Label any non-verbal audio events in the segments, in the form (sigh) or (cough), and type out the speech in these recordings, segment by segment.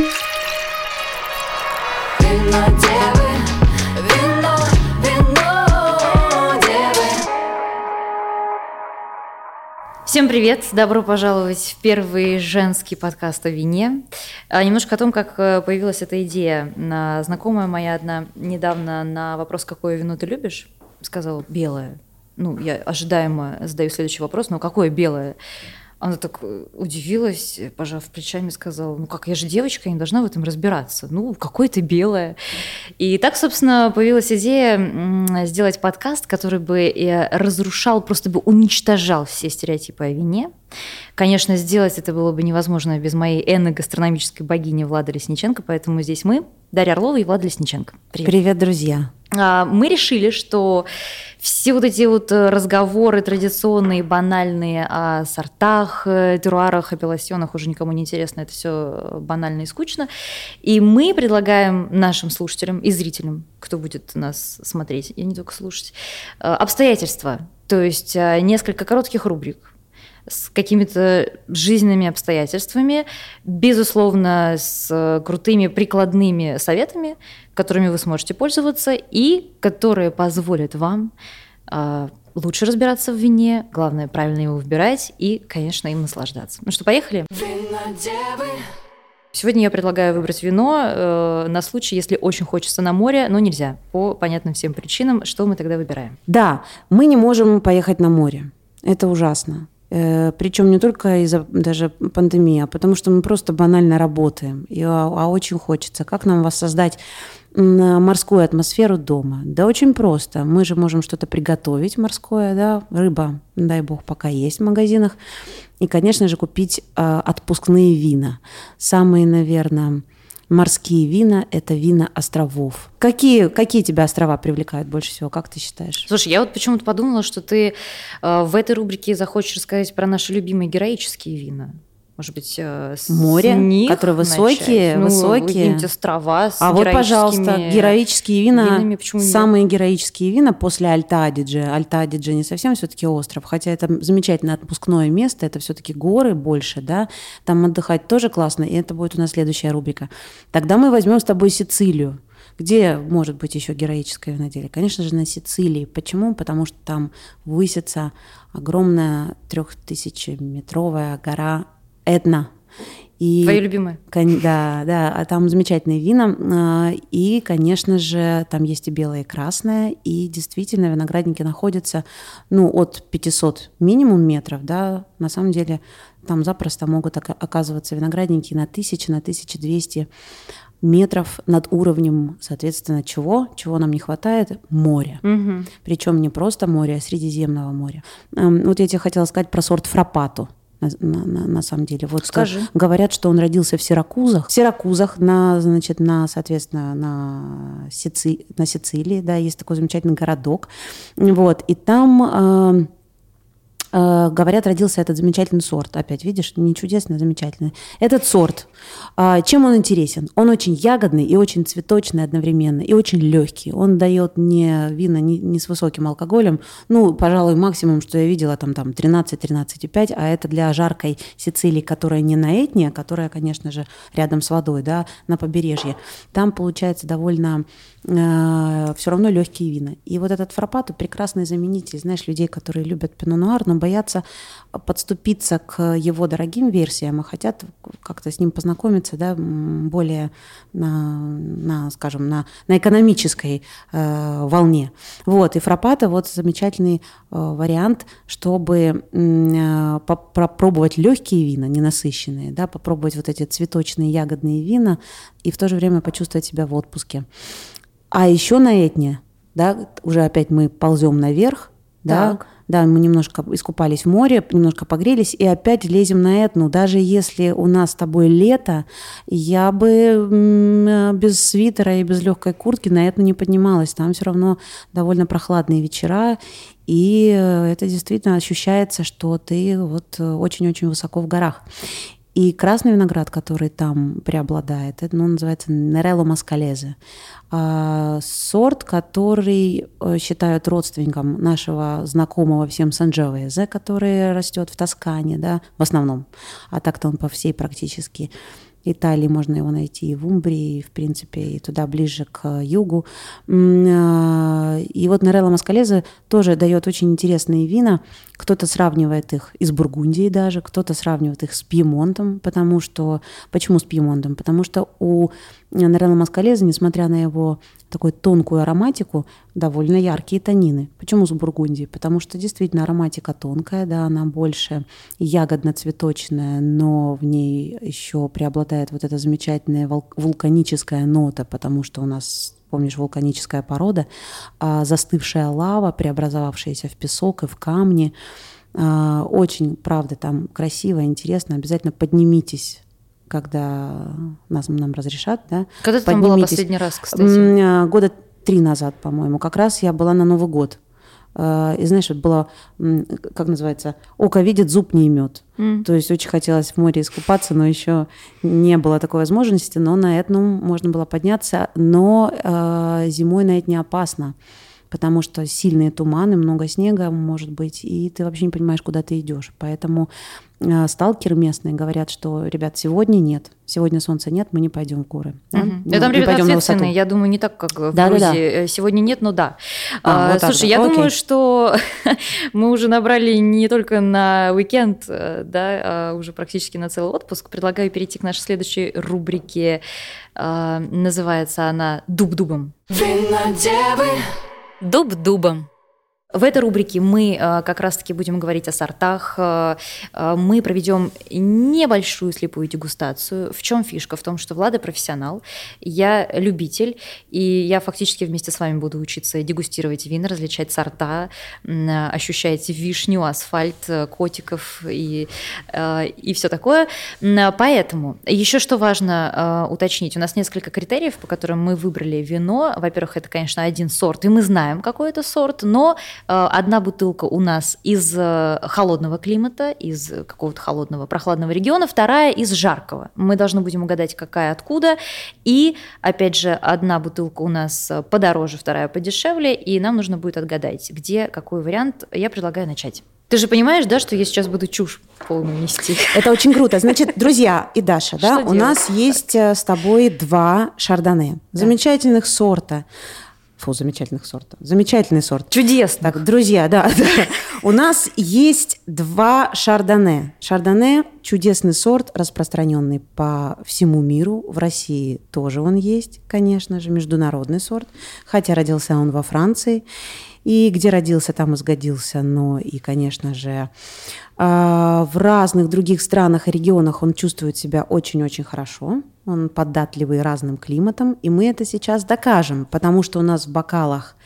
Вино девы, вино, вино девы. Всем привет! Добро пожаловать в первый женский подкаст о вине. А, Немножко о том, как э, появилась эта идея. На- Знакомая моя одна недавно на вопрос, какое вино ты любишь, сказала белое. Ну, я ожидаемо задаю следующий вопрос, но какое белое? Она так э, удивилась, пожав плечами, сказала, ну как, я же девочка, я не должна в этом разбираться. Ну, какое-то белое. И так, собственно, появилась идея сделать подкаст, который бы э, разрушал, просто бы уничтожал все стереотипы о вине. Конечно, сделать это было бы невозможно без моей энно-гастрономической богини Влады Лесниченко, поэтому здесь мы, Дарья Орлова и Влада Лесниченко. Привет. Привет, друзья. А, Мы решили, что все вот эти вот э, разговоры традиционные, банальные о сортах, э, теруарах, апелласьонах уже никому не интересно, это все банально и скучно. И мы предлагаем нашим слушателям и зрителям, кто будет нас смотреть, и не только слушать, э, обстоятельства, то есть несколько коротких рубрик, с какими-то жизненными обстоятельствами, безусловно, с э, крутыми прикладными советами, которыми вы сможете пользоваться и которые позволят вам а, лучше разбираться в вине, главное, правильно его выбирать и, конечно, им наслаждаться. Ну что, поехали? Вино девы, Сегодня я предлагаю выбрать вино э, на случай, если очень хочется на море, но нельзя по понятным всем причинам. Что мы тогда выбираем? Да, мы не можем поехать на море. Это ужасно. Причем не только из-за даже пандемии, а потому что мы просто банально работаем. И, а, а очень хочется. Как нам воссоздать м, морскую атмосферу дома? Да очень просто. Мы же можем что-то приготовить морское, да, рыба, дай бог, пока есть в магазинах. И, конечно же, купить а, отпускные вина. Самые, наверное, морские вина – это вина островов. Какие, какие тебя острова привлекают больше всего, как ты считаешь? Слушай, я вот почему-то подумала, что ты э, в этой рубрике захочешь рассказать про наши любимые героические вина. Может быть, э, с Море, них которые высокие, начать? Ну, высокие. какие-нибудь острова с А вот, пожалуйста, героические вина, винами, почему нет? самые героические вина после Альта-Адидже. Альта-Адидже не совсем все-таки остров, хотя это замечательное отпускное место, это все-таки горы больше, да, там отдыхать тоже классно, и это будет у нас следующая рубрика. Тогда мы возьмем с тобой Сицилию. Где может быть еще героическое виноделие? Конечно же, на Сицилии. Почему? Потому что там высится огромная трехтысячеметровая гора Этна. И Твои любимые? Кон- Да, да, а там замечательные вина. а, И, конечно же, там есть и белое, и красное. И действительно, виноградники находятся, ну, от 500 минимум метров, да, на самом деле там запросто могут ока- оказываться виноградники на 1000, на 1200 метров над уровнем, соответственно, чего? Чего нам не хватает? Моря. Мгм. Причем не просто море, а Средиземного моря. Эм, Вот я тебе хотела сказать про сорт фрапату. На, на- на- самом деле. Вот Скажи. га- говорят, что он родился в Сиракузах. В Сиракузах, на, значит, на, соответственно, на, Сици- на Сицилии, да, есть такой замечательный городок. Вот, и там э, э, говорят, родился этот замечательный сорт. Опять, видишь, не чудесный, а замечательный. Этот сорт, а, чем он интересен? Он очень ягодный и очень цветочный одновременно, и очень легкий. Он дает не вина не, не с высоким алкоголем. Ну, пожалуй, максимум, что я видела, там, там 13-13,5, а это для жаркой Сицилии, которая не на Этне, а которая, конечно же, рядом с водой, да, на побережье. Там получается довольно все равно легкие вина. И вот этот фрапату прекрасный заменитель, знаешь, людей, которые любят пино-нуар, но боятся подступиться к его дорогим версиям, а хотят как-то с ним познакомиться, да, более на, на, скажем, на, на экономической э, волне. Вот, и фрапата вот замечательный э, вариант, чтобы э, поп- попробовать легкие вина, ненасыщенные, да, попробовать вот эти цветочные ягодные вина и в то же время почувствовать себя в отпуске. А еще на Этне, да, уже опять мы ползем наверх, да, Так. да, мы немножко искупались в море, немножко погрелись, и опять лезем на Этну. Даже если у нас с тобой лето, я бы м, без свитера и без легкой куртки на Этну не поднималась. Там все равно довольно прохладные вечера, и э, это действительно ощущается, что ты вот э, очень-очень высоко в горах. И красный виноград, который там преобладает, это ну, называется Нерелло Маскалезе. А, сорт, который э, считают родственником нашего знакомого всем Санджовезе, который растет в Тоскане, да, в основном. А так-то он по всей практически Италии можно его найти и в Умбрии, и, в принципе, и туда ближе к югу. М, а, И вот Норелла Маскалезе тоже дает очень интересные вина. Кто-то сравнивает их и с Бургундией даже, кто-то сравнивает их с Пьемонтом, потому что... Почему с Пьемонтом? Потому что у Норелла Маскалезе, несмотря на его такую тонкую ароматику, довольно яркие танины. Почему с Бургундией? Потому что действительно ароматика тонкая, да, она больше ягодно-цветочная, но в ней еще преобладает вот эта замечательная вул- вулканическая нота, потому что у нас помнишь, вулканическая порода, а застывшая лава, преобразовавшаяся в песок и в камни. А, Очень, правда, там красиво, интересно. Обязательно поднимитесь когда нас, нам разрешат, да. Когда ты там была последний раз, кстати? А, Года три назад, по-моему. Как раз я была на Новый год. А, И знаешь, вот было, как называется, око видит, зуб не имет. М. То есть очень хотелось в море искупаться, но еще не было такой возможности. Но на этом можно было подняться. Но э, зимой на это не опасно, потому что сильные туманы, много снега может быть, и ты вообще не понимаешь, куда ты идешь. Поэтому э, сталкеры местные говорят, что, ребят, сегодня нет, сегодня солнца нет, мы не пойдем в горы. да? Ну, Да, там не ребята пойдем на высоту. ответственные, я думаю, не так, как в Да-да-да. Грузии. Э, Сегодня нет, но да. А, А, вот Слушай, да. я Окей. думаю, что (laughs) мы уже набрали не только на уикенд, э, да, а уже практически на целый отпуск. Предлагаю перейти к нашей следующей рубрике. А, Называется она «Дуб-дубом». Вино девы, Дуб-дубом. В этой рубрике мы э, как раз-таки будем говорить о сортах. Э, э, Мы проведем небольшую слепую дегустацию. В чем фишка? В том, что Влада профессионал, я любитель, и я фактически вместе с вами буду учиться дегустировать вина, различать сорта, ощущать вишню, асфальт, котиков и, и все такое. Поэтому еще что важно уточнить, у нас несколько критериев, по которым мы выбрали вино. Во-первых, это, конечно, один сорт, и мы знаем, какой это сорт, но одна бутылка у нас из э, холодного климата, из какого-то холодного, прохладного региона, вторая из жаркого. Мы должны будем угадать, какая откуда. И, опять же, одна бутылка у нас э, подороже, вторая подешевле, и нам нужно будет отгадать, где какой вариант. Я предлагаю начать. Ты же понимаешь, да, что я сейчас буду чушь полную нести? Это очень круто. Значит, друзья и Даша, да, Что у нас есть э, с тобой два шардоне. Замечательных сорта. Фу, замечательных сорта. Замечательный сорт. Чудесно. Так, друзья, да, (laughs) да. У нас есть два шардоне. Шардоне – чудесный сорт, распространенный по всему миру. В России тоже он есть, конечно же, международный сорт. Хотя родился он во Франции. И где родился, там и сгодился. Но и, конечно же, а, в разных других странах и регионах он чувствует себя очень-очень хорошо. Он податливый разным климатам. И мы это сейчас докажем, потому что у нас в бокалах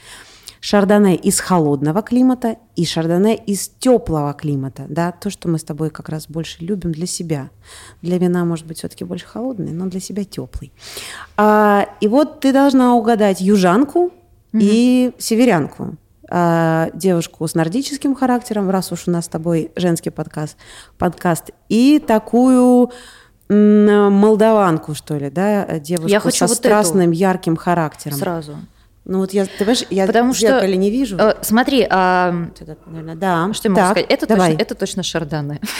шардоне из холодного климата и шардоне из теплого климата, да, то, что мы с тобой как раз больше любим для себя. Для вина, может быть, все-таки больше холодный, но для себя теплый. А, и вот ты должна угадать южанку и северянку. А, девушку с нордическим характером, раз уж у нас с тобой женский подкаст, подкаст и такую молдаванку, что ли, да, девушку Я хочу со вот эту. страстным, ярким характером. Сразу. Ну вот я, ты понимаешь, я Потому в что, зеркале не вижу. Э, смотри, а, это, наверное, да. что я могу Так, сказать? Это давай. точно, это точно шардоне. (laughs)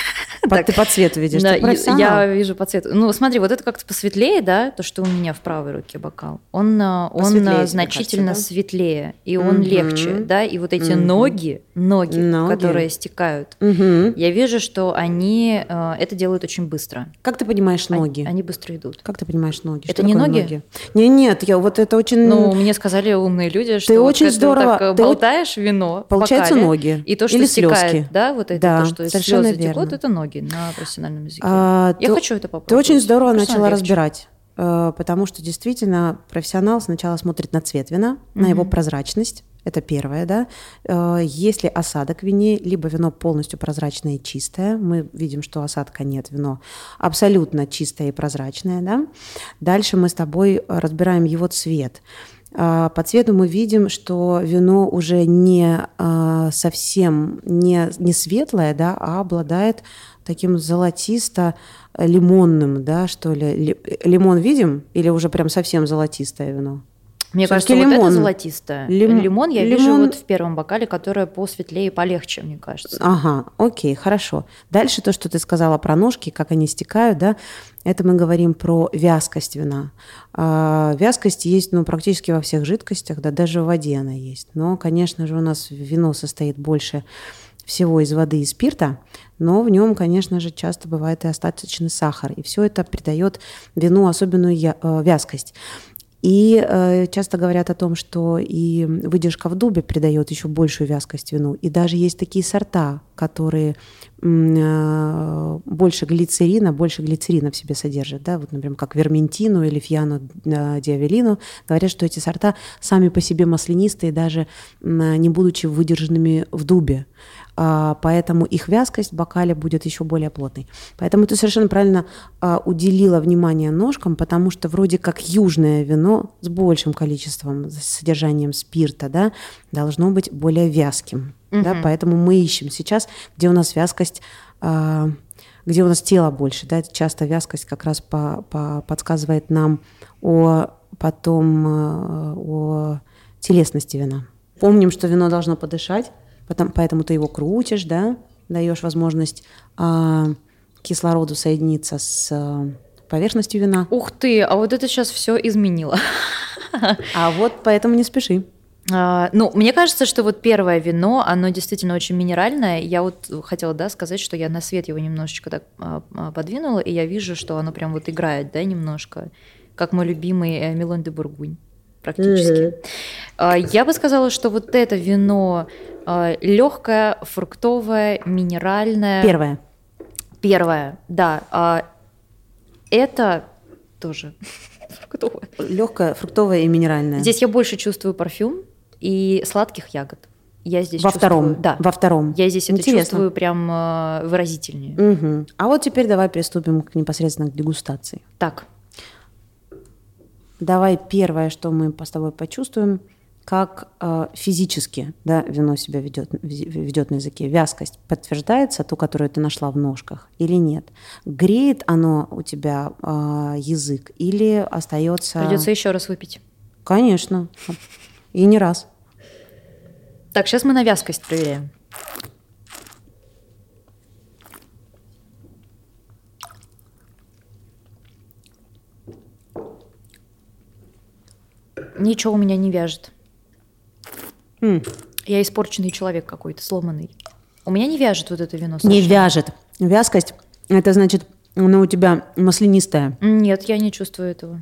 По- Так. Ты по цвету видишь, Да, я вижу по цвету. Ну, смотри, вот это как-то посветлее, да, то, что у меня в правой руке бокал. Он, э, он э, значительно кажется, да? светлее, и он Мгм. легче, да, и вот эти Мгм. ноги, ноги, Ноги. которые стекают, Мгм. я вижу, что они э, это делают очень быстро. Как ты понимаешь Они- ноги? Они, быстро идут. Как ты понимаешь ноги? Это Что не такое ноги? Не, нет, я вот это очень... Ну, мне сказали умные люди, что вот очень здорово- так э, ты болтаешь вино, Получается бокале, ноги. и то, что Или стекает, слезки. да, вот это, Да, то, что совершенно слезы текут, верно. это ноги на профессиональном языке. А, Я ты- хочу это попробовать. Ты очень здорово начала легче. разбирать, э, потому что действительно профессионал сначала смотрит на цвет вина, на его прозрачность. Это первое, да. Э, Если осадок в вине, либо вино полностью прозрачное и чистое, мы видим, что осадка нет, вино абсолютно чистое и прозрачное, да. Дальше мы с тобой э, разбираем его цвет. А, По цвету мы видим, что вино уже не а, совсем не, не светлое, да, а обладает таким золотисто-лимонным, да, что ли. Ли- Лимон видим или уже прям совсем золотистое вино? Мне кажется, вот лимон. это золотистое. Лим- Лимон я вижу лимон- вот в первом бокале, которое посветлее и полегче, мне кажется. Ага, окей, хорошо. Дальше то, что ты сказала про ножки, как они стекают, да, это мы говорим про вязкость вина. А, вязкость есть ну, практически во всех жидкостях, да, даже в воде она есть. Но, конечно же, у нас вино состоит больше всего из воды и спирта, но в нем, конечно же, часто бывает и остаточный сахар. И все это придает вину особенную я- э, вязкость. И э, часто говорят о том, что и выдержка в дубе придает еще большую вязкость вину. И даже есть такие сорта, которые э, больше глицерина, больше глицерина в себе содержат, да, вот, например, как верментину или фьяну э, диавелину, говорят, что эти сорта сами по себе маслянистые, даже м, не будучи выдержанными в дубе. А, поэтому их вязкость в бокале будет еще более плотной. Поэтому ты совершенно правильно а, уделила внимание ножкам, потому что вроде как южное вино с большим количеством, с содержанием спирта, да, должно быть более вязким. Да, поэтому мы ищем сейчас, где у нас вязкость а, где у нас тело больше, да, часто вязкость как раз по, по- подсказывает нам о потом о телесности вина. Помним, что вино должно подышать, потом, поэтому ты его крутишь, да, даешь возможность а, кислороду соединиться с а, поверхностью вина. Ух ты, а вот это сейчас все изменило. А вот поэтому не спеши. А, Ну, мне кажется, что вот первое вино, оно действительно очень минеральное. Я вот хотела, да, сказать, что я на свет его немножечко так а, а, подвинула, и я вижу, что оно прям вот играет, да, немножко, как мой любимый э, Милон де Бургунь практически. А, Я бы сказала, что вот это вино легкое, фруктовое, минеральное. Первое. Первое, да. а Это тоже (laughs) фруктовое. Легкое, фруктовое и минеральное. Здесь я больше чувствую парфюм и сладких ягод. Я здесь во чувствую- втором. Да. Во втором. Я здесь это Интересно. чувствую прям выразительнее. Мгм. А вот теперь давай приступим к непосредственно к дегустации. Так, Давай первое, что мы с тобой почувствуем, как э, физически да, вино себя ведет, ведет на языке. Вязкость подтверждается, ту, которую ты нашла в ножках, или нет? Греет оно у тебя э, язык или остается... придется еще раз выпить. Конечно. И не раз. Так, сейчас мы на вязкость проверяем. Ничего у меня не вяжет. М, Я испорченный человек какой-то, сломанный. У меня не вяжет вот это вино. Не Саша. вяжет. Вязкость – это значит, она у тебя маслянистая. Нет, я не чувствую этого.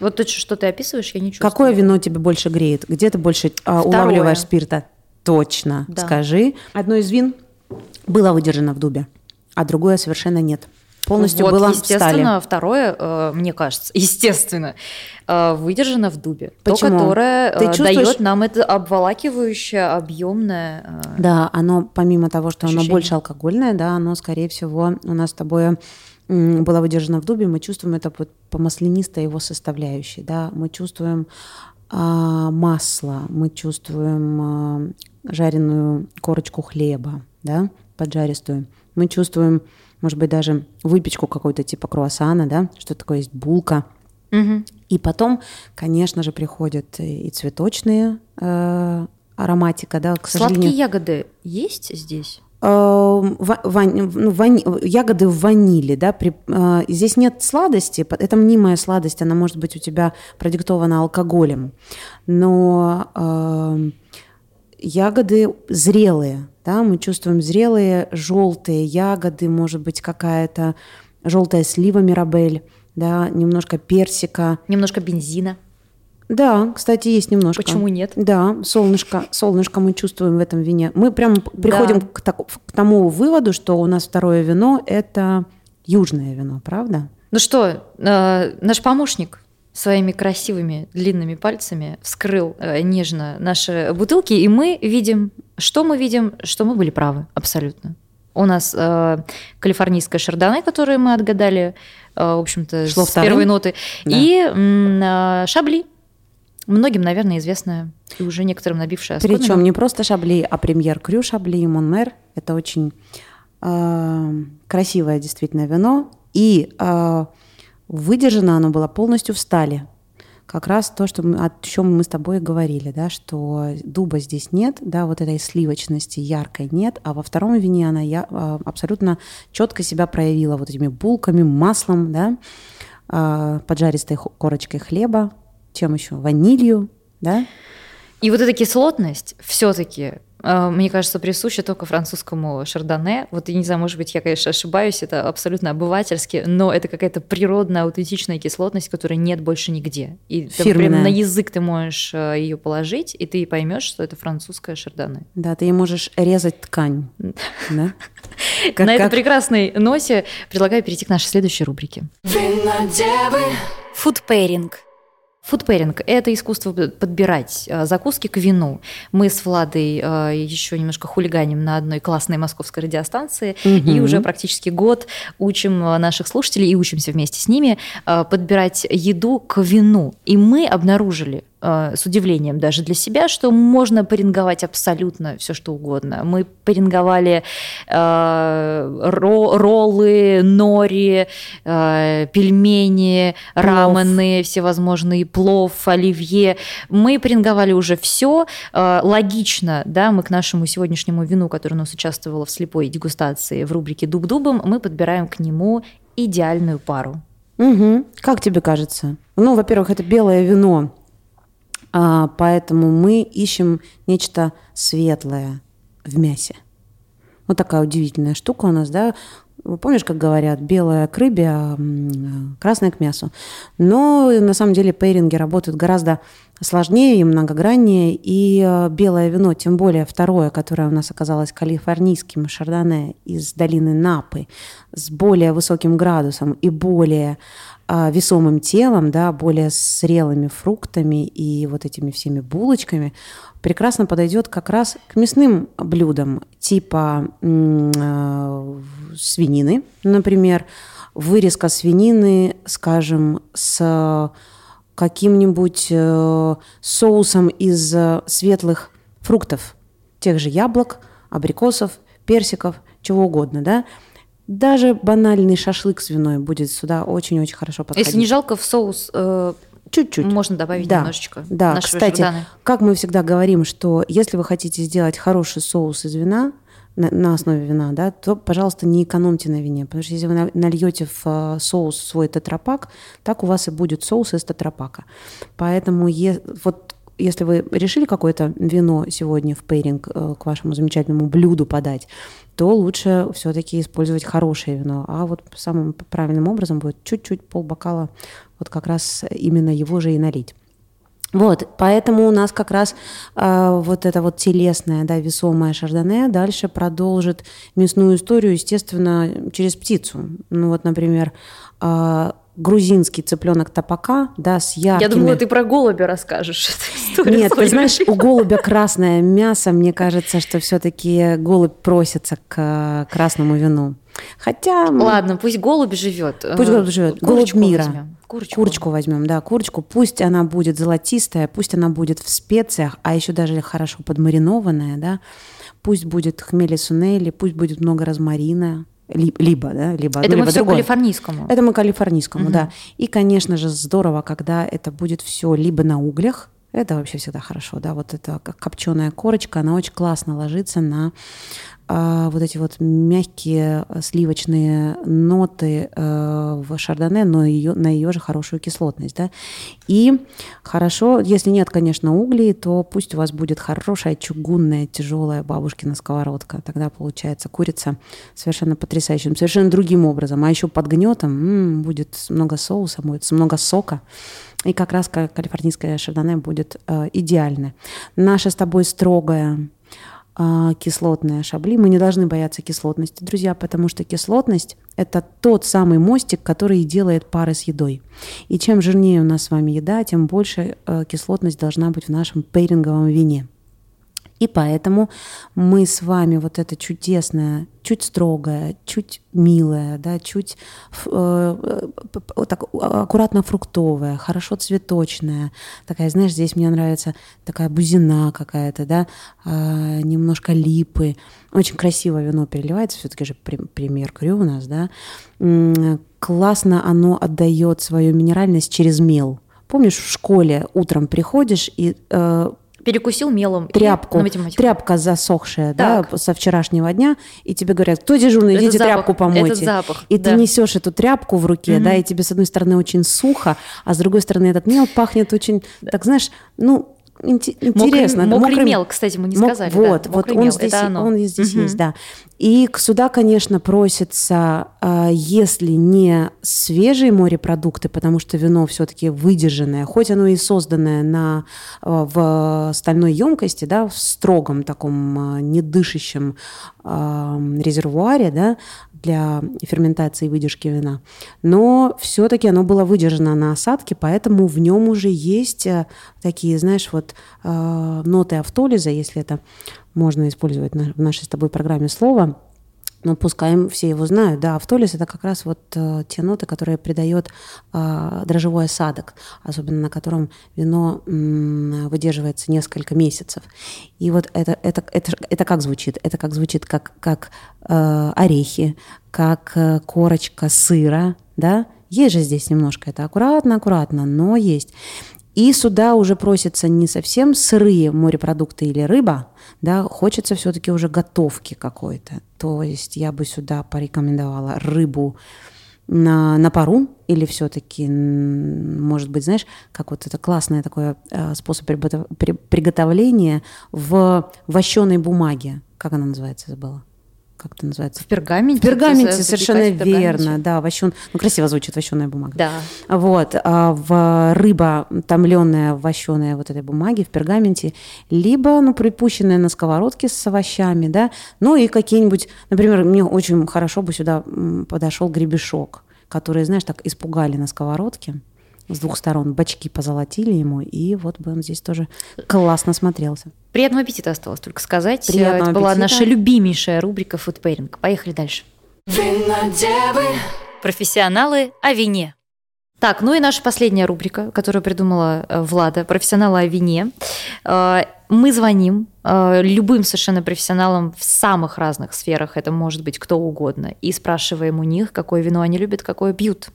Вот то, что ты описываешь, я не чувствую. Какое вино тебе больше греет? Где ты больше а, улавливаешь спирта? Точно. Да. Скажи. Одно из вин было выдержано в дубе, а другое совершенно нет. Полностью вот, было в естественно, стали. второе, э, мне кажется, (laughs) естественно, э, выдержано в дубе. Почему? То, которое Ты э, чувствуешь- дает нам это обволакивающее, объемное. Да, оно помимо того, что оно Ощущение. больше алкогольное, да, оно, скорее всего, у нас с тобой было выдержано в дубе, мы чувствуем это по маслянистой его составляющей, да, мы чувствуем а, масло, мы чувствуем а, жареную корочку хлеба, да, поджаристую, мы чувствуем, может быть, даже выпечку какой-то типа круассана, да, что такое есть булка, мгм. и потом, конечно же, приходят и цветочные э, ароматика, да, к сожалению. Сладкие ягоды есть здесь? Э, ва- вань- ну, вани- ягоды в ваниле, да, при- э, здесь нет сладости, это мнимая сладость, она может быть у тебя продиктована алкоголем, но э, ягоды зрелые, да, мы чувствуем зрелые желтые ягоды, может быть какая-то желтая слива мирабель, да, немножко персика, Немножко бензина. да, кстати, есть немножко. Почему нет? Да, солнышко, солнышко мы чувствуем в этом вине. Мы прям приходим Да. к, таку- к тому выводу, что у нас второе вино – это южное вино, правда? Ну что, э, наш помощник своими красивыми длинными пальцами вскрыл э, нежно наши бутылки, и мы видим, что мы видим, что мы были правы абсолютно. У нас э, калифорнийская шардоне, которую мы отгадали, э, в общем-то, Шло с вторым? первой ноты, Да. и э, шабли. Многим, наверное, известная и уже некоторым набившая оскомину. Причем не просто шабли, а премьер крю шабли и монмер. Это очень э, красивое действительно вино. И э, выдержано оно было полностью в стали. как раз то, что мы, о чем мы с тобой говорили, да, что дуба здесь нет, да, вот этой сливочности яркой нет, а во втором вине она я, а, абсолютно четко себя проявила вот этими булками, маслом, да, а, поджаристой корочкой хлеба, чем еще, ванилью, да, И вот эта кислотность все-таки, мне кажется, присуща только французскому шардоне. Вот я не знаю, может быть, я, конечно, ошибаюсь, это абсолютно обывательски, но это какая-то природная, аутентичная кислотность, которой нет больше нигде. И ты прям на язык ты можешь ее положить, и ты поймешь, что это французское шардоне. да, ты ей можешь резать ткань, (laughs) на этой прекрасной ноте предлагаю перейти к нашей следующей рубрике. Food pairing. Food pairing – это искусство подбирать э, закуски к вину. Мы с Владой э, еще немножко хулиганим на одной классной московской радиостанции и Мгм. уже практически год учим э, наших слушателей и учимся вместе с ними подбирать еду к вину. И мы обнаружили с удивлением даже для себя, что можно паринговать абсолютно все, что угодно. Мы паринговали э, ро- роллы, нори, э, пельмени, рамены, всевозможные плов, оливье. Мы паринговали уже все. Логично, да, мы к нашему сегодняшнему вину, которое у нас участвовало в слепой дегустации в рубрике «Дуб-дубом», мы подбираем к нему идеальную пару. Мгм. Как тебе кажется? Ну, во-первых, это белое вино, поэтому мы ищем нечто светлое в мясе. Вот такая удивительная штука у нас, да. Помнишь, как говорят, белое к рыбе, а м, красное к мясу. Но на самом деле пейринги работают гораздо сложнее и многограннее. И э, белое вино, тем более второе, которое у нас оказалось калифорнийским шардоне из долины Напы, с более высоким градусом и более а, весомым телом, да, более зрелыми фруктами и вот этими всеми булочками, прекрасно подойдет как раз к мясным блюдам, типа э, свинины, например, вырезка свинины, скажем, с каким-нибудь э, соусом из э, светлых фруктов, тех же яблок, абрикосов, персиков, чего угодно, да. Даже банальный шашлык свиной будет сюда очень-очень хорошо подходить. Если не жалко, в соус э, Чуть-чуть. можно добавить Да, немножечко Да, кстати, шардоне. как мы всегда говорим, что если вы хотите сделать хороший соус из вина, на, на основе вина, да, то, пожалуйста, не экономьте на вине, потому что если вы на- нальете в э, соус свой тетрапак, так у вас и будет соус из тетрапака. Поэтому е- вот если вы решили какое-то вино сегодня в пейринг э, к вашему замечательному блюду подать, то лучше все-таки использовать хорошее вино. А вот самым правильным образом будет чуть-чуть полбокала вот как раз именно его же и налить. Вот, поэтому у нас как раз а, вот это вот телесное, да, весомое шардоне дальше продолжит мясную историю, естественно, через птицу. Ну вот, например, а, грузинский цыпленок тапака, да, с яркими... Я думала, ты про голубя расскажешь эту историю. Нет, ты знаешь, у голубя красное мясо, мне кажется, что все-таки голубь просится к красному вину. Хотя... Ладно, пусть голубь живет. Пусть голубь живет. Голубь курочку мира. возьмем. Курочку. Курочку возьмем, да, курочку. Пусть она будет золотистая, пусть она будет в специях, а еще даже хорошо подмаринованная, да. Пусть будет хмели сунели, пусть будет много розмарина, ли- либо, да, либо Это одно, мы либо все другое. калифорнийскому. Это мы калифорнийскому, да. И, конечно же, здорово, когда это будет все либо на углях, это вообще всегда хорошо, да, вот эта копченая корочка, она очень классно ложится на а, вот эти вот мягкие э, сливочные ноты э, в шардоне, но ее, на ее же хорошую кислотность, да. И хорошо, если нет, конечно, углей, то пусть у вас будет хорошая чугунная тяжелая бабушкина сковородка. Тогда получается курица совершенно потрясающим, совершенно другим образом. А еще под гнетом м, будет много соуса, будет много сока. И как раз ка- калифорнийская шардоне будет э, идеальная. Наша с тобой строгая а, кислотная шабли. Мы не должны бояться кислотности, друзья, потому что кислотность – это тот самый мостик, который делает пары с едой. И чем жирнее у нас с вами еда, тем больше э, кислотность должна быть в нашем пейринговом вине. И поэтому мы с вами вот это чудесное, чуть строгое, чуть милое, да, чуть э, э, так аккуратно фруктовое, хорошо цветочное, такая, знаешь, здесь мне нравится такая бузина какая-то, да, а, немножко липы. Очень красиво вино переливается, все-таки же пример крю у нас, да. Классно оно отдает свою минеральность через мел помнишь, в школе утром приходишь и э, Перекусил мелом. и тряпку, на математику. тряпка засохшая, да, Так. со вчерашнего дня, и тебе говорят, кто дежурный, идите запах, тряпку помойте. это запах, и да. ты несешь эту тряпку в руке, да, и тебе с одной стороны очень сухо, а с другой стороны этот мел пахнет очень, так знаешь, ну интересно. Мокрый, мокрый мел, кстати, мы не Мок- сказали. да. Вот, вот Мокрый он мел, здесь, оно. он здесь Мгм. есть, да. И сюда, конечно, просится, а, если не свежие морепродукты, потому что вино все-таки выдержанное, хоть оно и созданное на, а, в стальной емкости, да, в строгом таком а, недышащем резервуаре, да, для ферментации и выдержки вина. Но все-таки оно было выдержано на осадке, поэтому в нем уже есть такие, знаешь, вот э, ноты автолиза, если это можно использовать на- в нашей с тобой программе слово. Ну, пускай все его знают. Да, автолиз – это как раз вот э, те ноты, которые придает э, дрожжевой осадок, особенно на котором вино м, выдерживается несколько месяцев. И вот это, это, это, это как звучит? Это как звучит как, как э, орехи, как э, корочка сыра, да? Есть же здесь немножко это аккуратно-аккуратно, но есть. И сюда уже просятся не совсем сырые морепродукты или рыба, да, хочется все-таки уже готовки какой-то. То есть я бы сюда порекомендовала рыбу на, на пару или все-таки, может быть, знаешь, как вот это классный такой э, способ приготов- при- приготовления в вощеной бумаге. Как она называется, забыла? Как это называется? В пергаменте. В пергаменте, совершенно верно, да, вощен, ну красиво звучит вощеная бумага. Да. Вот, а в рыба томленая, вощеная вот этой бумаге в пергаменте, либо, ну, припущенная на сковородке с овощами, да, ну и какие-нибудь, например, мне очень хорошо бы сюда подошел гребешок, который, знаешь, так испугали на сковородке с двух сторон, бачки позолотили ему, и вот бы он здесь тоже классно смотрелся. Приятного аппетита осталось только сказать. Приятного Это была аппетита. наша любимейшая рубрика «Фудпейринг». Поехали дальше. Винодевы, Профессионалы о вине. Так, ну и наша последняя рубрика, которую придумала э, Влада, профессионалы о вине. Э, Мы звоним э, любым совершенно профессионалам в самых разных сферах, это может быть кто угодно, и спрашиваем у них, какое вино они любят, какое пьют.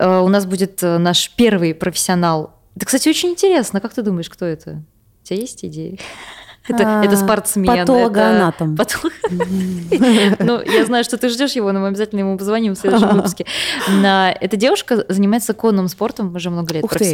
Э, У нас будет э, наш первый профессионал. Это, кстати, очень интересно. Как ты думаешь, кто это? У тебя есть идеи? (laughs) Это, А, это спортсмен. это- патологоанатом. Патолог- (laughs) (laughs) Ну, я знаю, что ты ждешь его, но мы обязательно ему позвоним в следующем выпуске. Эта девушка занимается конным спортом уже много лет Ух ты.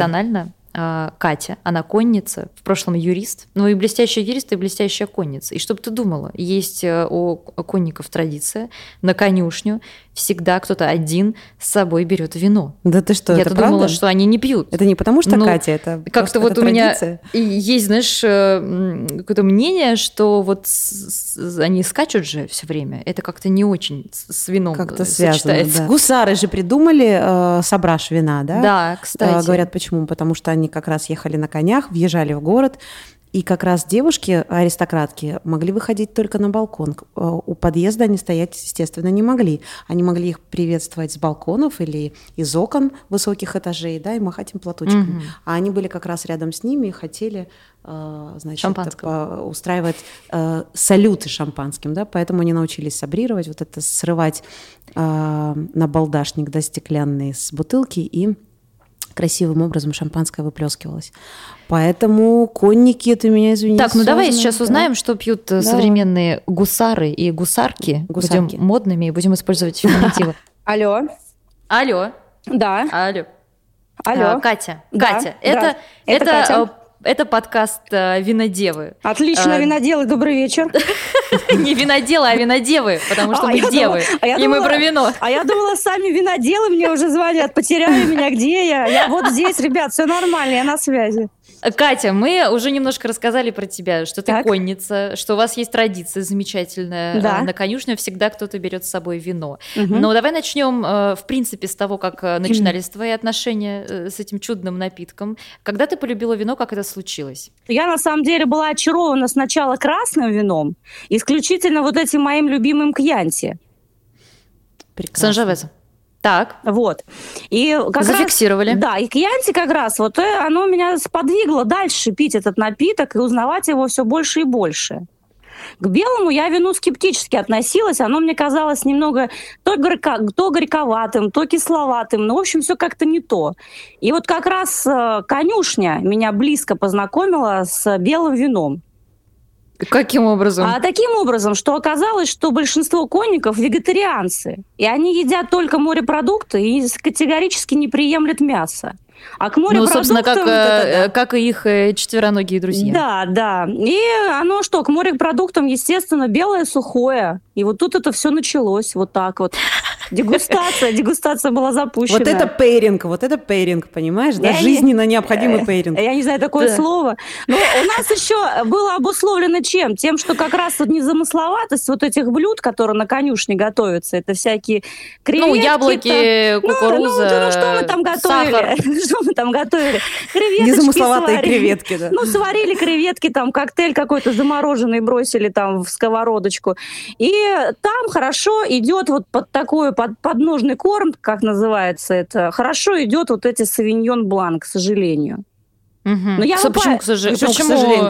А, Катя, она конница, в прошлом юрист, ну и блестящая юрист, и блестящая конница. И чтобы ты думала, есть э, у конников традиция на конюшню всегда кто-то один с собой берет вино. Да ты что, Я-то это думала, правда? что они не пьют. Это не потому что Ну, Катя, это Как-то вот это у меня традиция. есть, знаешь, э, какое-то мнение, что вот они скачут же все время. Это как-то не очень с вином Как-то э, связано, сочетается. да. Гусары же придумали э, сображ вина, да? Да, кстати. Э, Говорят, почему? Потому что они как раз ехали на конях, въезжали в город, и как раз девушки, аристократки, могли выходить только на балкон. Э, У подъезда они стоять, естественно, не могли. Они могли их приветствовать с балконов или из окон высоких этажей, да, и махать им платочками. Мгм. А они были как раз рядом с ними и хотели, э, значит, устраивать э, салюты шампанским, да, поэтому они научились сабрировать, вот это срывать на балдашник, да, стеклянный с бутылки и красивым образом шампанское выплескивалось. Поэтому конники, ты меня извини. Так, ну давай сложно, сейчас да. узнаем, что пьют э, Да. современные гусары и гусарки. Гусарки. Будем модными и будем использовать (laughs) феминитивы. Алло, Алло, да, алло. алло. А, Катя, Катя, это, Это это, Катя. Э, это подкаст э, «Винодевы». Отлично, а, виноделы, добрый вечер. (laughs) Не виноделы, а винодевы, потому что А, мы девы, а и мы про вино. А я думала, сами виноделы мне уже звонят, потеряли меня, где я? Я вот здесь, ребят, все нормально, я на связи. Катя, мы уже немножко рассказали про тебя, что ты Так. конница, что у вас есть традиция замечательная. Да. Э, На конюшню всегда кто-то берет с собой вино. Мгм. Но давай начнем, э, в принципе, с того, как э, начинались твои отношения э, с этим чудным напитком. Когда ты полюбила вино, как это случилось? Я на самом деле была очарована сначала красным вином, исключительно вот этим моим любимым кьянти. Прекрасно. Санжавеза. Так, Вот. И как раз- зафиксировали. Да, и кьянти как раз, вот э, оно меня сподвигло дальше пить этот напиток и узнавать его все больше и больше. К белому я вину скептически относилась. Оно мне казалось немного то, горько, то горьковатым, то кисловатым. Ну, в общем, все как-то не то. И вот как раз э, конюшня меня близко познакомила с белым вином. Каким образом? А таким образом, что оказалось, что большинство конников вегетарианцы, и они едят только морепродукты и категорически не приемлют мясо. А к морепродуктам... Ну, собственно, как, это э, да. как и их э, четвероногие друзья. Да, да. И оно что, к морепродуктам, естественно, белое, сухое. И вот тут это все началось вот так вот. Дегустация, дегустация была запущена. Вот это pairing, вот это pairing, понимаешь? Да, жизненно необходимый pairing. Я не знаю такое слово. Но у нас еще было обусловлено чем? Тем, что как раз вот незамысловатость вот этих блюд, которые на конюшне готовятся, это всякие креветки. Ну, яблоки, там. Ну, кукуруза, Ну, ну, что мы там готовили? (laughs) Что мы там готовили? Креветочки Незамысловатые креветки, да. Ну, сварили креветки, там коктейль какой-то замороженный бросили там в сковородочку. И там хорошо идет вот под такой под, подножный корм, как называется это, хорошо идет вот эти савиньон блан, к сожалению. Мгм. Но я Со- выпа- почему, к соже- Почему, к почему- сожалению? Ну,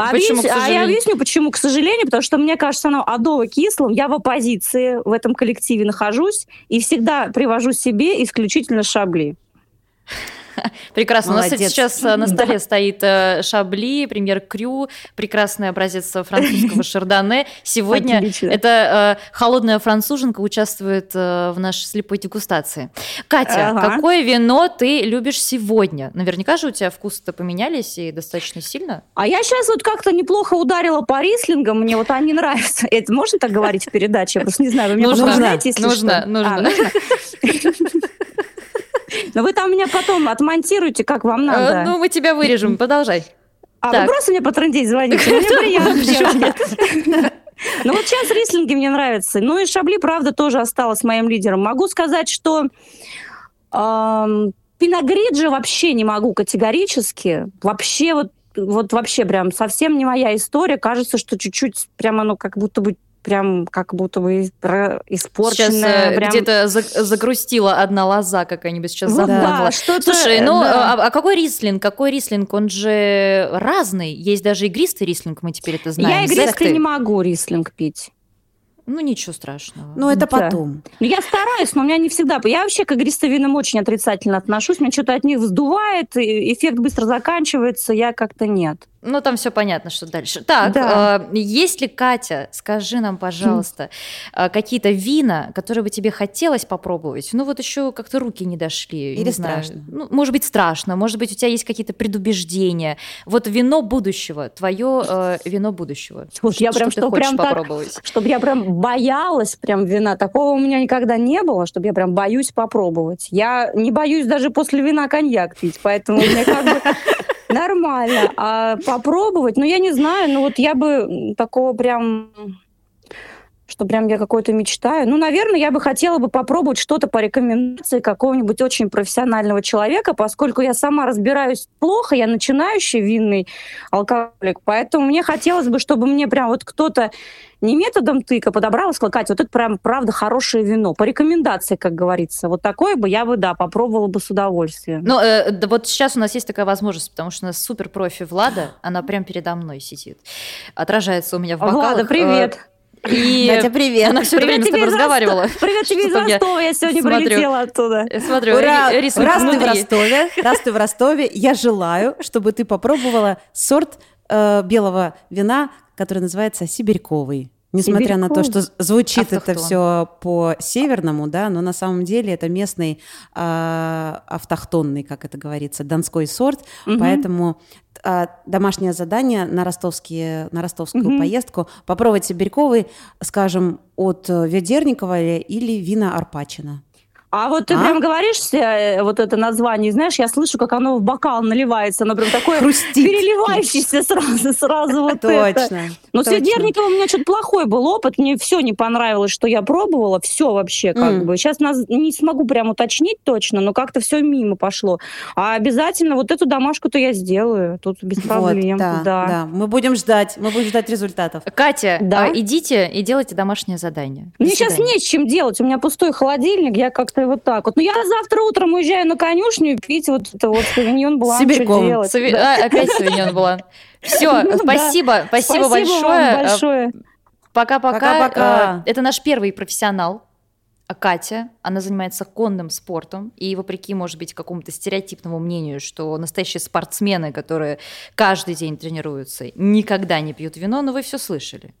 а, Почему, объяс- к а я сожалению? объясню, почему, к сожалению, потому что мне кажется, оно адово-кислым. Я в оппозиции в этом коллективе нахожусь и всегда привожу себе исключительно шабли. (laughs) Прекрасно. У нас, Молодец. кстати, сейчас э, на (laughs) столе стоит э, Шабли, премьер Крю, прекрасный образец французского (laughs) шардоне. Сегодня Отлично. эта э, холодная француженка участвует э, в нашей слепой дегустации. Катя, Ага. какое вино ты любишь сегодня? Наверняка же у тебя вкусы-то поменялись и достаточно сильно. А я сейчас вот как-то неплохо ударила по рислингам, мне вот они нравятся. Это можно так говорить в передаче? Я просто не знаю, вы меня Нужно, если нужно, что? нужно. А, нужно? Но вы там меня потом отмонтируете, как вам Э, надо. Ну, мы тебя вырежем, продолжай. А так. вы просто мне по трындеть звоните, мне (laughs) приятно. Ну вот сейчас рислинги мне нравятся. Ну и Шабли, правда, тоже осталась моим лидером. Могу сказать, что Пиногриджи вообще не могу категорически. Вообще вот, вот вообще прям совсем не моя история. Кажется, что чуть-чуть прям оно как будто бы прям как будто бы про- Сейчас э, прям. где-то за- загрустила одна лоза какая-нибудь сейчас Вот замолкла. да, что-то, Слушай, ну да. а, а какой рислинг? Какой рислинг? Он же разный. Есть даже игристый рислинг, мы теперь это знаем. Я игристый не могу рислинг пить. Ну ничего страшного. Ну, это Да. потом. Ну, я стараюсь, но у меня не всегда. Я вообще к игристым винам очень отрицательно отношусь. Меня что-то от них вздувает, эффект быстро заканчивается, я как-то нет. Ну, там все понятно, что дальше. Так, Да. э, есть ли, Катя, скажи нам, пожалуйста, э, какие-то вина, которые бы тебе хотелось попробовать? Ну, вот еще как-то руки не дошли. Или не знаю. страшно? Ну, может быть, страшно. Может быть, у тебя есть какие-то предубеждения. Вот вино будущего, твое э, вино будущего. (laughs) Вот я прям, ты что хочешь прям так- попробовать? Чтобы я прям боялась прям вина. Такого у меня никогда не было, чтобы я прям боюсь попробовать. Я не боюсь даже после вина коньяк пить, поэтому мне как бы (laughs) нормально. А попробовать, ну я не знаю, ну вот я бы такого прям что прям я какой-то мечтаю. Ну, наверное, я бы хотела бы попробовать что-то по рекомендации какого-нибудь очень профессионального человека, поскольку я сама разбираюсь плохо, я начинающий винный алкоголик, поэтому мне хотелось бы, чтобы мне прям вот кто-то не методом тыка подобрал и сказал, Катя, вот это прям правда хорошее вино, по рекомендации, как говорится. Вот такое бы я бы, да, попробовала бы с удовольствием. Ну, э, да вот сейчас у нас есть такая возможность, потому что у нас супер профи Влада, она прям передо мной сидит. Отражается у меня в бокалах. Влада, привет. И Катя, привет. она все время с тобой разговаривала. Привет тебе из Ростова, я сегодня смотрю? прилетела оттуда. Смотрю, Ура! Раз ты в. Ростове, раз ты в Ростове, я желаю, чтобы ты попробовала сорт э, белого вина, который называется сибирьковый. Несмотря на то, что звучит это Автохтон. все по северному, да, но на самом деле это местный э, автохтонный, как это говорится, донской сорт, Мгм. поэтому э, домашнее задание на ростовские, на ростовскую Мгм. поездку попробовать сибирьковый, скажем, от э, Ведерникова или вина Арпачина. А вот ты А? прям говоришь э, вот это название, знаешь, я слышу, как оно в бокал наливается, оно прям такое Хрустит. переливающееся сразу, сразу вот это. Точно. Но с точно. Ведерниковым у меня что-то плохой был опыт, мне все не понравилось, что я пробовала, все вообще как бы. Сейчас нас не смогу прям уточнить точно, но как-то все мимо пошло. А обязательно вот эту домашку-то я сделаю, тут без проблем. да. Мы будем ждать, мы будем ждать результатов. Катя, Да? а, идите и делайте домашнее задание. Мне сейчас свидания. не с чем делать, у меня пустой холодильник, я как-то вот так вот. Ну, я завтра утром уезжаю на конюшню пить вот это вот савиньон блан, Сибирьком. Сови- Да. а, опять (laughs) Савиньон Блан. Все, спасибо, спасибо большое. большое. Пока-пока. Пока-пока. Э, Это наш первый профессионал. А Катя, она занимается конным спортом, и вопреки, может быть, какому-то стереотипному мнению, что настоящие спортсмены, которые каждый день тренируются, никогда не пьют вино, но вы все слышали.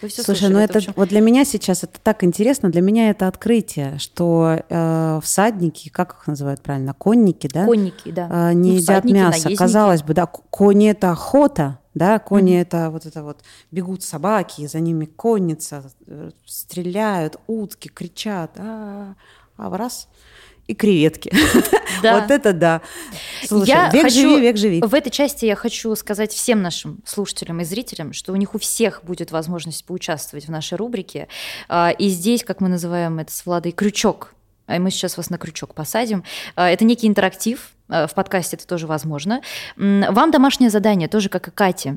Вы все Слушай, ну это общем, вот для меня сейчас это так интересно, для меня это открытие, что э, всадники, как их называют правильно, конники, да, конники, да. э, не Ну, едят мясо. наездники. Казалось бы, да, кони это охота, да, кони это вот это вот бегут собаки, за ними конница, э, стреляют, утки кричат, а, а в раз и креветки. (laughs) Да. Вот это да. Слушай, Я век хочу- живи, век живи. В этой части я хочу сказать всем нашим слушателям и зрителям, что у них у всех будет возможность поучаствовать в нашей рубрике. А, И здесь, как мы называем это с Владой, крючок. А мы сейчас вас на крючок посадим. А, Это некий интерактив. В подкасте это тоже возможно. Вам домашнее задание, тоже как и Кате.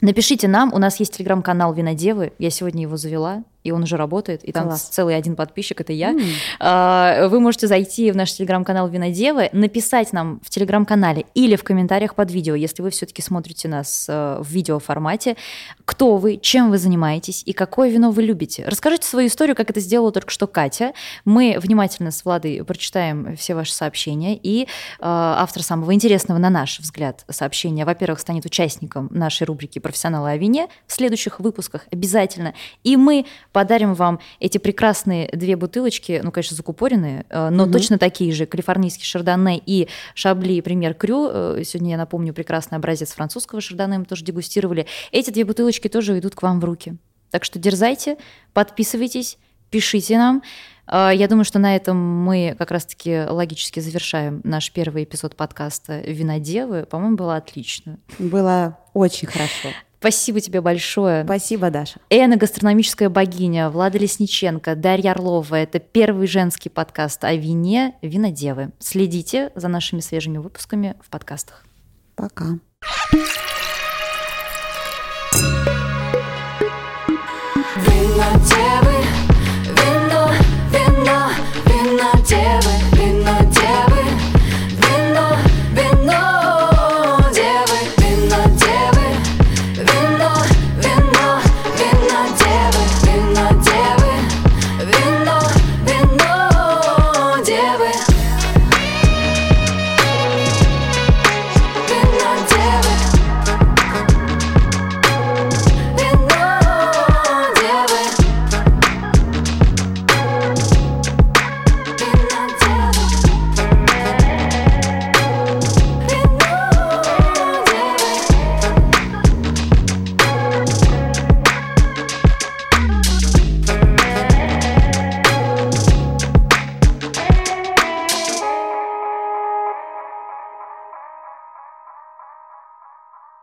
Напишите нам, у нас есть телеграм-канал Винодевы, я сегодня его завела, и он уже работает, и там Класс. целый один подписчик, это я. А, Вы можете зайти в наш телеграм-канал Винодевы, написать нам в телеграм-канале или в комментариях под видео, если вы все-таки смотрите нас э, в видеоформате, кто вы, чем вы занимаетесь и какое вино вы любите. Расскажите свою историю, как это сделала только что Катя. Мы внимательно с Владой прочитаем все ваши сообщения, и э, автор самого интересного, на наш взгляд, сообщения, во-первых, станет участником нашей рубрики «Профессионалы о вине» в следующих выпусках обязательно. И мы подарим вам эти прекрасные две бутылочки, ну, конечно, закупоренные, э, но Мгм. точно такие же, калифорнийский шардоне и шабли премьер крю. Э, Сегодня, я напомню, прекрасный образец французского шардоне мы тоже дегустировали. Эти две бутылочки тоже идут к вам в руки. Так что дерзайте, подписывайтесь, пишите нам. Э, Я думаю, что на этом мы как раз-таки логически завершаем наш первый эпизод подкаста «Винодевы». По-моему, было отлично. Было очень хорошо. Спасибо тебе большое. Спасибо, Даша. Эна, гастрономическая богиня, Влада Лесниченко, Дарья Орлова. Это первый женский подкаст о вине «Винодевы». Следите за нашими свежими выпусками в подкастах. Пока. Винодел